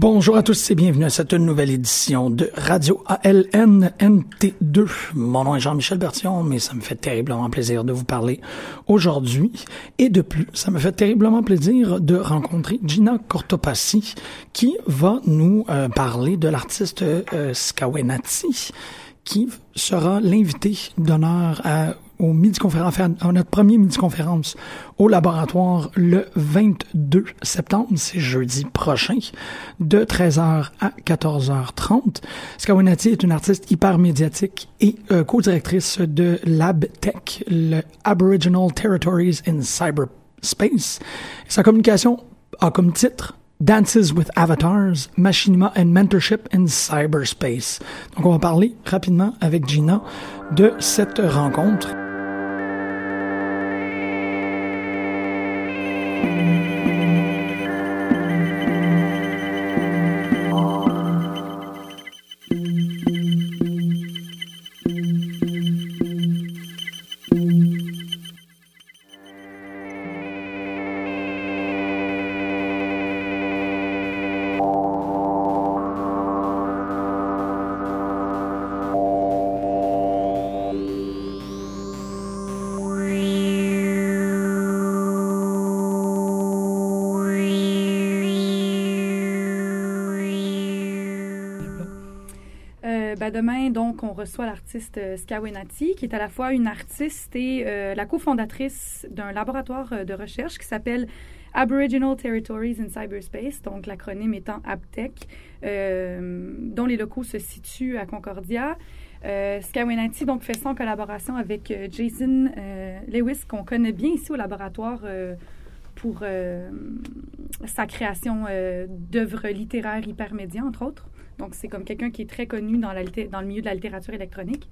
Bonjour à tous et bienvenue à cette nouvelle édition de Radio ALN NT2. Mon nom est Jean-Michel Bertillon, mais ça me fait terriblement plaisir de vous parler aujourd'hui. Et de plus, ça me fait terriblement plaisir de rencontrer Gina Cortopassi qui va nous euh, parler de l'artiste euh, Skawenati qui sera l'invité d'honneur à au midi conférence, à notre premier midi conférence au laboratoire le 22 septembre, c'est jeudi prochain, de 13h à 14h30. Skawenati est une artiste hyper médiatique et euh, co-directrice de LabTech, le Aboriginal Territories in Cyberspace. Sa communication a comme titre Dances with Avatars, Machinima and Mentorship in Cyberspace. Donc on va parler rapidement avec Gina de cette rencontre. Demain, donc, on reçoit l'artiste Skawenati, qui est à la fois une artiste et euh, la cofondatrice d'un laboratoire euh, de recherche qui s'appelle Aboriginal Territories in Cyberspace, donc l'acronyme étant ABTEC, euh, dont les locaux se situent à Concordia. Euh, Skawenati donc fait ça en collaboration avec Jason Lewis, qu'on connaît bien ici au laboratoire pour sa création d'œuvres littéraires hypermédias, entre autres. Donc, c'est comme quelqu'un qui est très connu dans, dans le milieu de la littérature électronique.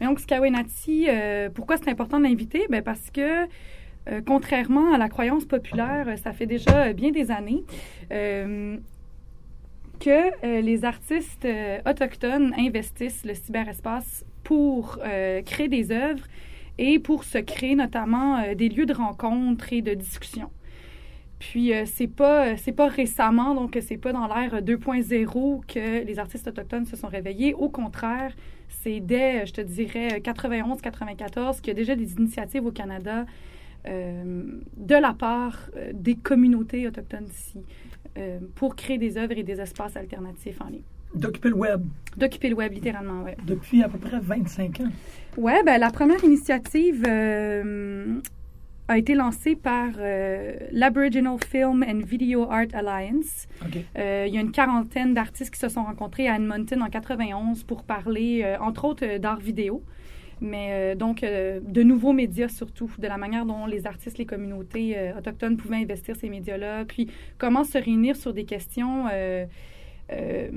Mais donc, Skawenati, euh, pourquoi c'est important de l'inviter? Ben parce que, euh, contrairement à la croyance populaire, ça fait déjà bien des années euh, que les artistes autochtones investissent le cyberespace pour créer des œuvres et pour se créer notamment des lieux de rencontre et de discussion. Puis euh, c'est pas c'est pas récemment donc c'est pas dans l'ère 2.0 que les artistes autochtones se sont réveillés. Au contraire, c'est dès je te dirais 91 94 qu'il y a déjà des initiatives au Canada de la part des communautés autochtones ici pour créer des œuvres et des espaces alternatifs en ligne. D'occuper le web. D'occuper le web, littéralement, oui. Depuis à peu près 25 ans. Oui, ben, la première initiative euh, a été lancée par euh, l'Aboriginal Film and Video Art Alliance. Euh, il y a une quarantaine d'artistes qui se sont rencontrés à Edmonton en 91 pour parler, entre autres, d'art vidéo. Mais donc de nouveaux médias surtout, de la manière dont les artistes, les communautés autochtones pouvaient investir ces médias-là, puis comment se réunir sur des questions euh,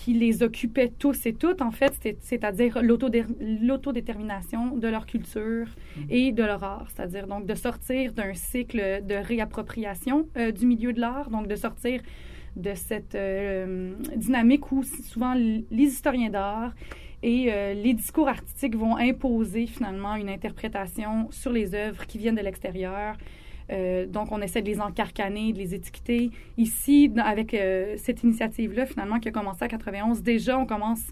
qui les occupaient tous et toutes, en fait, c'est-à-dire l'autodétermination de leur culture mm-hmm. et de leur art, c'est-à-dire donc de sortir d'un cycle de réappropriation euh, du milieu de l'art, donc de sortir de cette euh, dynamique où souvent les historiens d'art et les discours artistiques vont imposer finalement une interprétation sur les œuvres qui viennent de l'extérieur, euh, donc, on essaie de les encarcaner, de les étiqueter. Ici, avec euh, cette initiative-là, finalement, qui a commencé en 91, déjà, on commence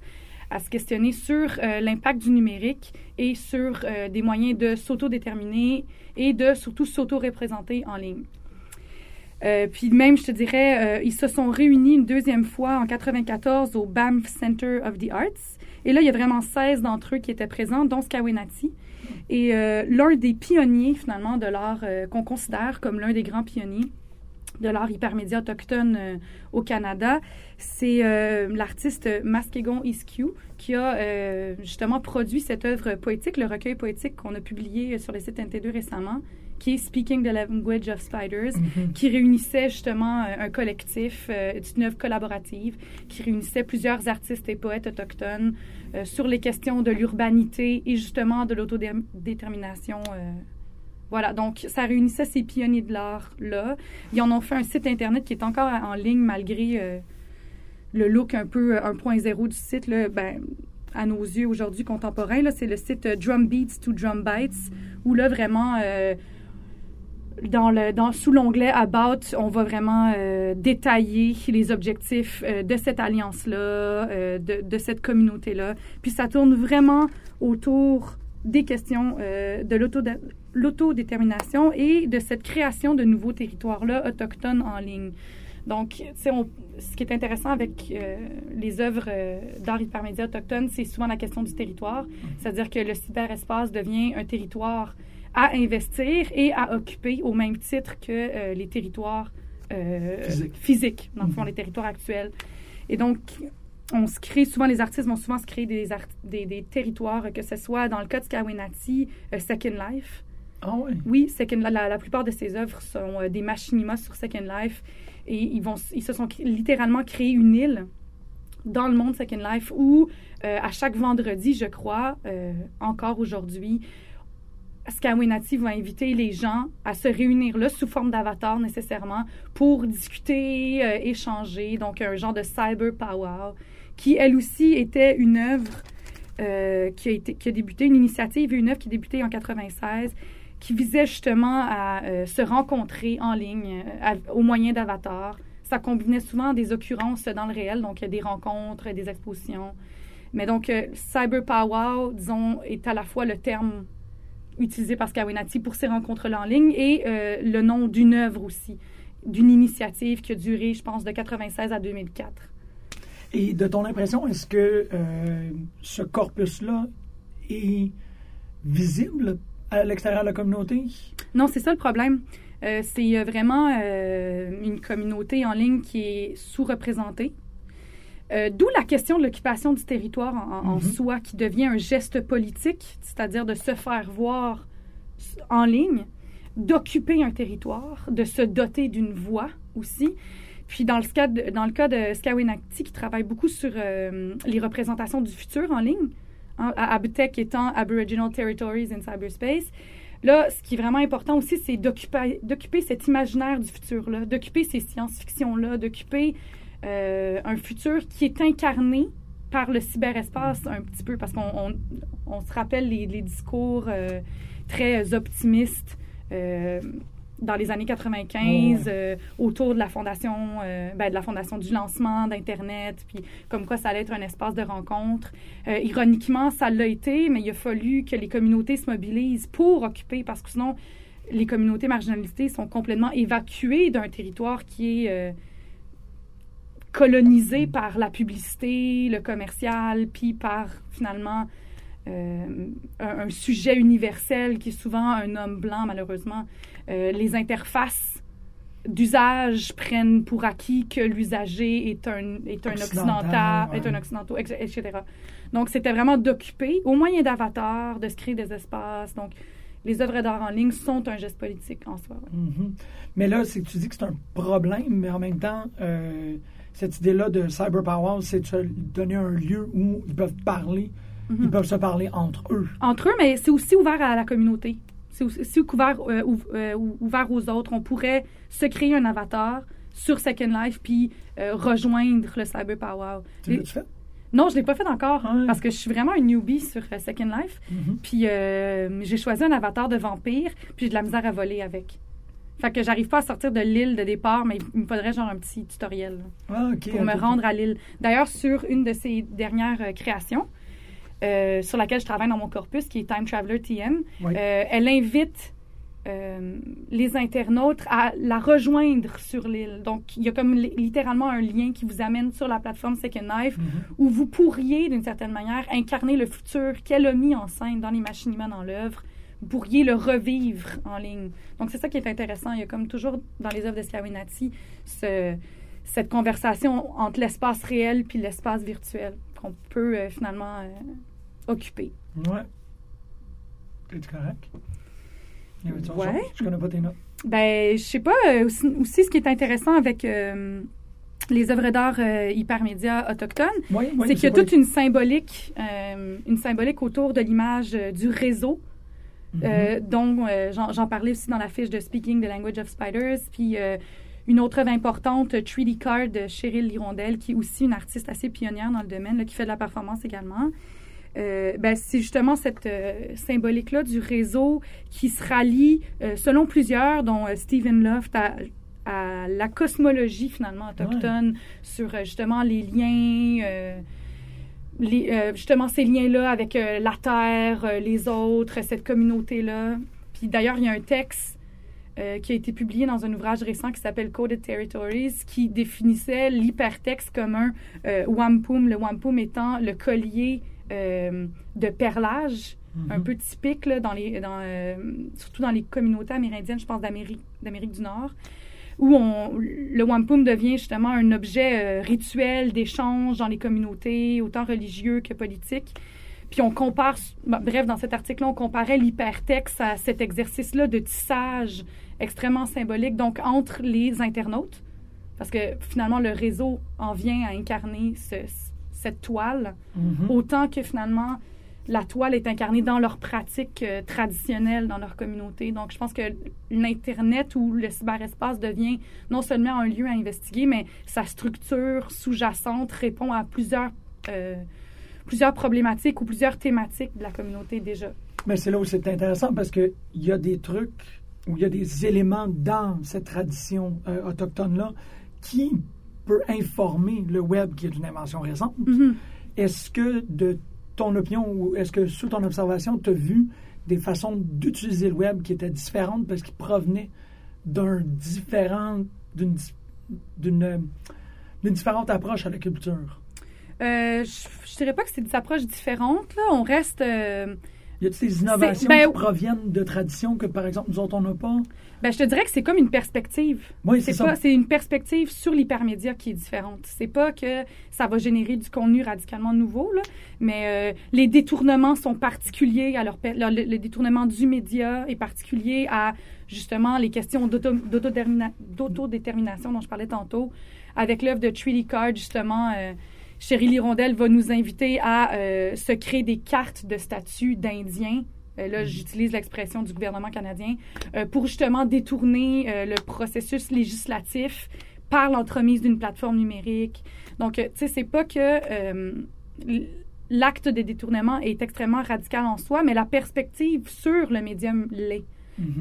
à se questionner sur euh, l'impact du numérique et sur des moyens de s'autodéterminer et de surtout s'auto-représenter en ligne. puis même, je te dirais, ils se sont réunis une deuxième fois en 94 au Banff Center of the Arts. Et là, il y a vraiment 16 d'entre eux qui étaient présents, dont Skawinati. Et euh, l'un des pionniers, finalement, de l'art euh, qu'on considère comme l'un des grands pionniers de l'art hypermédia autochtone euh, au Canada, c'est l'artiste Maskegon Iskew qui a justement produit cette œuvre poétique, le recueil poétique qu'on a publié sur le site NT2 récemment, qui est Speaking the Language of Spiders, mm-hmm. qui réunissait justement un collectif, une œuvre collaborative, qui réunissait plusieurs artistes et poètes autochtones euh, sur les questions de l'urbanité et justement de l'autodétermination. Euh. voilà, donc ça réunissait ces pionniers de l'art-là. Ils en ont fait un site Internet qui est encore en ligne malgré euh, le look un peu 1.0 du site. Là, ben, à nos yeux aujourd'hui contemporains, c'est le site Drum Beats to Drum Bites, où là, vraiment, dans le, dans, sous l'onglet About, on va vraiment euh, détailler les objectifs euh, de cette alliance-là, euh, de, de, cette communauté-là. Puis ça tourne vraiment autour des questions de l'autodétermination et de cette création de nouveaux territoires-là autochtones en ligne. Donc, on, ce qui est intéressant avec les œuvres d'art hypermédia autochtone, c'est souvent la question du territoire. C'est-à-dire que le cyberespace devient un territoire à investir et à occuper au même titre que euh, les territoires euh, physiques, dans le fond, mhm. les territoires actuels. Et donc, on se crée, souvent les artistes vont souvent se créer des, des, territoires, que ce soit dans le cas de Skawinati, euh, Second Life. Ah oui? Oui, Second, la, la, plupart de ces œuvres sont des machinimas sur Second Life et ils, vont, ils se sont littéralement créés une île dans le monde Second Life où à chaque vendredi, je crois, encore aujourd'hui, Skawinati va inviter les gens à se réunir là sous forme d'avatar nécessairement pour discuter, euh, échanger. Donc, un genre de cyber power qui, elle aussi, était une œuvre euh, qui, a été, qui a débuté, une initiative, une œuvre qui a débuté en 96 qui visait justement à euh, se rencontrer en ligne au moyen d'avatars. Ça combinait souvent des occurrences dans le réel, donc des rencontres, des expositions. Mais donc, cyber power, disons, est à la fois le terme utilisé par Skawinati pour ces rencontres-là en ligne et euh, le nom d'une œuvre aussi, d'une initiative qui a duré, je pense, de 96 à 2004. Et de ton impression, est-ce que euh, ce corpus-là est visible à l'extérieur de la communauté? Non, c'est ça le problème. Euh, c'est vraiment une communauté en ligne qui est sous-représentée. Euh, d'où la question de l'occupation du territoire en, mhm. soi, qui devient un geste politique, c'est-à-dire de se faire voir en ligne, d'occuper un territoire, de se doter d'une voix aussi. Puis dans le cas de, dans le cas de Skawinati, qui travaille beaucoup sur euh, les représentations du futur en ligne, hein, ABTEC étant Aboriginal Territories in Cyberspace, Là, ce qui est vraiment important aussi, c'est d'occuper cet imaginaire du futur-là, d'occuper ces science-fiction-là, d'occuper euh, un futur qui est incarné par le cyberespace un petit peu, parce qu'on on, se rappelle les, discours euh, très optimistes euh, dans les années 95, euh, autour de la fondation, ben, de la fondation du lancement d'Internet, puis comme quoi ça allait être un espace de rencontre. Ironiquement, ça l'a été, mais il a fallu que les communautés se mobilisent pour occuper, parce que sinon, les communautés marginalisées sont complètement évacuées d'un territoire qui est colonisé par la publicité, le commercial, puis par finalement euh, un, un sujet universel qui est souvent un homme blanc, malheureusement. Euh, les interfaces d'usage prennent pour acquis que l'usager est un, est un Occidental, ouais. est un occidentaux, etc. Donc, c'était vraiment d'occuper, au moyen d'avatars, de se créer des espaces. Donc, les œuvres d'art en ligne sont un geste politique en soi. ouais. Mhm. Mais là, tu dis que c'est un problème, mais en même temps, euh, cette idée-là de Cyber Power, c'est de se donner un lieu où ils peuvent parler, Mhm. ils peuvent se parler entre eux. entre eux, mais c'est aussi ouvert à la communauté. C'est aussi ouvert, euh, euh, ouvert aux autres. On pourrait se créer un avatar sur Second Life puis euh, rejoindre le Cyber Power. Tu l'as-tu fait? Non, je l'ai pas fait encore Ouais. parce que je suis vraiment un newbie sur Second Life. Mhm. Puis euh, j'ai choisi un avatar de vampire puis j'ai de la misère à voler avec. Fait que j'arrive pas à sortir de l'île de départ, mais il me faudrait genre un petit tutoriel Ah, pour me rendre à l'île. D'ailleurs, sur une de ses dernières euh, créations, euh, sur laquelle je travaille dans mon corpus, qui est Time Traveler TM, Oui. euh, elle invite les internautes à la rejoindre sur l'île. Donc, il y a comme li- littéralement un lien qui vous amène sur la plateforme Second Life Mhm. où vous pourriez, d'une certaine manière, incarner le futur qu'elle a mis en scène dans les machiniments dans l'œuvre. Vous pourriez le revivre en ligne. Donc, c'est ça qui est intéressant. Il y a comme toujours dans les œuvres de Skawinati ce, cette conversation entre l'espace réel puis l'espace virtuel qu'on peut euh, finalement euh, occuper. Ouais. Es-tu correct? Y autre Ouais. Je connais pas tes notes. Ben, je sais pas. euh, aussi, aussi, ce qui est intéressant avec les œuvres d'art hypermédia autochtones, Oui, oui. c'est qu'il y a toute une symbolique, une symbolique autour de l'image du réseau, Mhm. euh, dont euh, j'en parlais aussi dans la fiche de Speaking the Language of Spiders. Puis euh, une autre œuvre importante, Treaty Card de Cheryl Lirondelle, qui est aussi une artiste assez pionnière dans le domaine, là, qui fait de la performance également. Euh, ben, c'est justement cette euh, symbolique-là du réseau qui se rallie, euh, selon plusieurs, dont Stephen Loft, à, à la cosmologie finalement autochtone, sur euh, justement les liens, les, euh, justement ces liens-là avec euh, la Terre, euh, les autres, cette communauté-là. Puis d'ailleurs, il y a un texte qui a été publié dans un ouvrage récent qui s'appelle Coded Territories, qui définissait l'hypertexte comme un wampum, le wampum étant le collier de perlage, Mhm. un peu typique, là, dans les, dans, surtout dans les communautés amérindiennes, je pense d'Amérique, d'Amérique du Nord, où on, le wampum devient justement un objet euh, rituel d'échange dans les communautés, autant religieux que politiques. Puis on compare, bah, bref, dans cet article-là, on comparait l'hypertexte à cet exercice-là de tissage extrêmement symbolique, donc entre les internautes, parce que finalement le réseau en vient à incarner ce- cette toile, Mhm. autant que finalement la toile est incarnée dans leurs pratiques euh, traditionnelles dans leur communauté. Donc, je pense que l'Internet ou le cyberespace devient non seulement un lieu à investiguer, mais sa structure sous-jacente répond à plusieurs, euh, plusieurs problématiques ou plusieurs thématiques de la communauté déjà. Mais c'est là où c'est intéressant parce qu'il y a des trucs ou il y a des éléments dans cette tradition euh, autochtone-là qui peut informer le web qui est une invention récente. Mhm. Est-ce que, de ton opinion ou est-ce que, sous ton observation, tu as vu des façons d'utiliser le web qui étaient différentes parce qu'ils provenaient d'un différent, d'une, d'une, d'une différente approche à la culture? Euh, je, je dirais pas que c'est des approches différentes. Là. On reste... euh, Y a-t-il des innovations ben, qui proviennent de traditions que, par exemple, nous autres, on n'a pas? Ben, je te dirais que c'est comme une perspective. Oui, c'est ça. pas, c'est une perspective sur l'hypermédia qui est différente. C'est pas que ça va générer du contenu radicalement nouveau, là, mais euh, les détournements sont particuliers à leur, leur- le, le détournement du média est particulier à justement les questions d'autodétermination dont je parlais tantôt. Avec l'œuvre de Treaty Card, justement, euh, Chérie Lirondelle va nous inviter à euh, se créer des cartes de statut d'Indiens. Euh, là, j'utilise l'expression du gouvernement canadien euh, pour justement détourner euh, le processus législatif par l'entremise d'une plateforme numérique. Donc, euh, tu sais, c'est pas que euh, l'acte de détournement est extrêmement radical en soi, mais la perspective sur le médium l'est.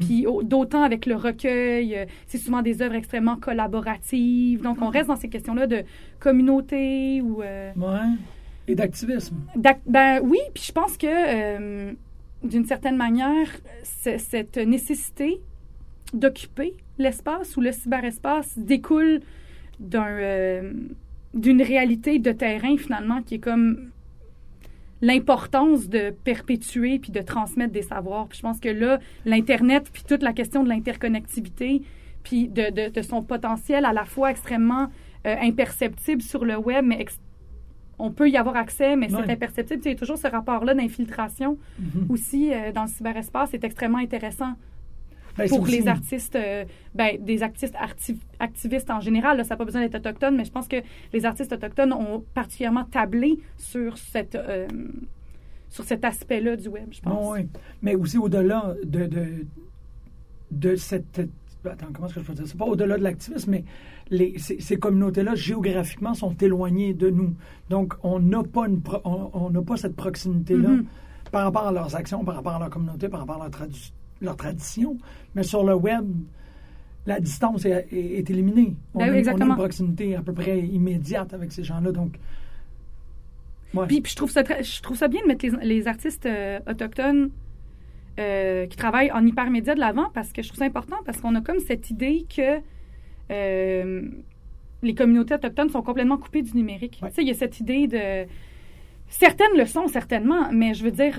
Puis au- d'autant avec le recueil, euh, c'est souvent des œuvres extrêmement collaboratives. Donc, on reste dans ces questions-là de communauté ou... euh, Ouais. Et d'activisme. D'ac- Ben oui, puis je pense que euh, d'une certaine manière, c- cette nécessité d'occuper l'espace ou le cyberespace découle d'un euh, d'une réalité de terrain finalement qui est comme l'importance de perpétuer puis de transmettre des savoirs. Puis je pense que là, l'internet puis toute la question de l'interconnectivité puis de, de, de son potentiel à la fois extrêmement euh, imperceptible sur le web, mais on peut y avoir accès, mais c'est imperceptible. Tu sais, Il y a toujours ce rapport-là d'infiltration Mhm. aussi euh, dans le cyberespace. C'est extrêmement intéressant Ben, pour les artistes, euh, ben, des artistes arti- activistes en général. Là, ça n'a pas besoin d'être autochtone, mais je pense que les artistes autochtones ont particulièrement tablé sur cette euh, sur cet aspect-là du web, je pense. Ouais. Mais aussi au-delà de, de, de cette. Attends, comment est-ce que je peux dire? C'est pas au-delà de l'activisme, mais les, ces, ces communautés-là, géographiquement, sont éloignées de nous. Donc, on n'a pas, une pro- on, on n'a pas cette proximité-là Mhm. par rapport à leurs actions, par rapport à leur communauté, par rapport à leur, tradu- leur tradition. Mais sur le web, la distance est, est- est éliminée. On, Ben a, oui, on a exactement. une proximité à peu près immédiate avec ces gens-là. Donc, ouais. Puis, puis je, trouve ça très- je trouve ça bien de mettre les, les artistes euh, autochtones euh, qui travaillent en hypermédia de l'avant parce que je trouve ça important parce qu'on a comme cette idée que euh, les communautés autochtones sont complètement coupées du numérique. Ouais. Tu sais, il y a cette idée de... Certaines le sont, certainement, mais je veux dire...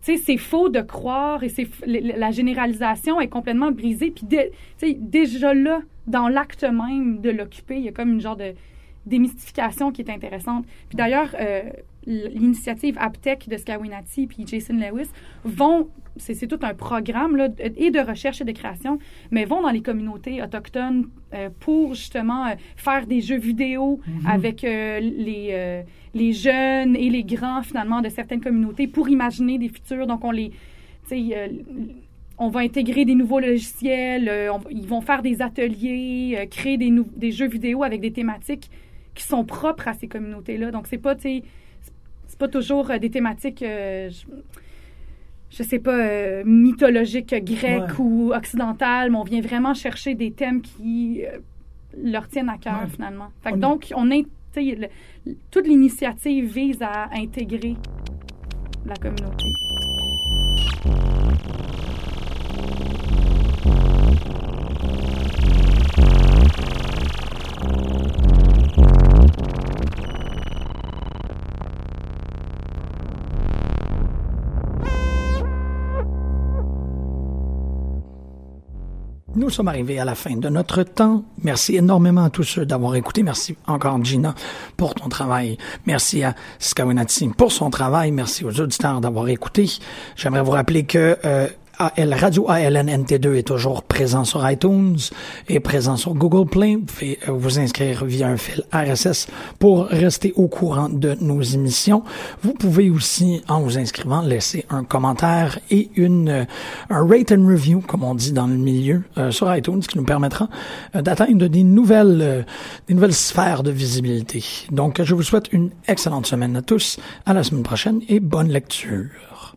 c'est faux de croire et c'est la généralisation est complètement brisée. Puis déjà là, dans l'acte même de l'occuper, il y a comme une genre de démystification qui est intéressante. Puis d'ailleurs, euh, l'initiative Aptech de Skawinati puis Jason Lewis vont, c'est tout un programme là, et de recherche et de création, mais vont dans les communautés autochtones euh, pour justement euh, faire des jeux vidéo avec euh, les, les jeunes et les grands finalement de certaines communautés pour imaginer des futurs. Donc on les, on va intégrer des nouveaux logiciels, on- ils vont faire des ateliers, créer des, des jeux vidéo avec des thématiques qui sont propres à ces communautés-là. Donc, c'est pas, tu sais, c'est- pas toujours euh, des thématiques, euh, je, je sais pas, euh, mythologiques grecques Ouais. ou occidentales, mais on vient vraiment chercher des thèmes qui euh, leur tiennent à cœur, Ouais. finalement. Fait que On- donc, on est, le- toute l'initiative vise à intégrer la communauté. Nous sommes arrivés à la fin de notre temps. Merci énormément à tous ceux d'avoir écouté. Merci encore, Gina, pour ton travail. Merci à Skawinati pour son travail. Merci aux auditeurs d'avoir écouté. J'aimerais vous rappeler que euh, AL, Radio ALNNT2 est toujours présent sur iTunes et présent sur Google Play. Vous pouvez euh, vous inscrire via un fil RSS pour rester au courant de nos émissions. Vous pouvez aussi, en vous inscrivant, laisser un commentaire et une euh, un rate and review, comme on dit dans le milieu, euh, sur iTunes, qui nous permettra euh, d'atteindre des nouvelles euh, des nouvelles sphères de visibilité. Donc, je vous souhaite une excellente semaine à tous. À la semaine prochaine et bonne lecture.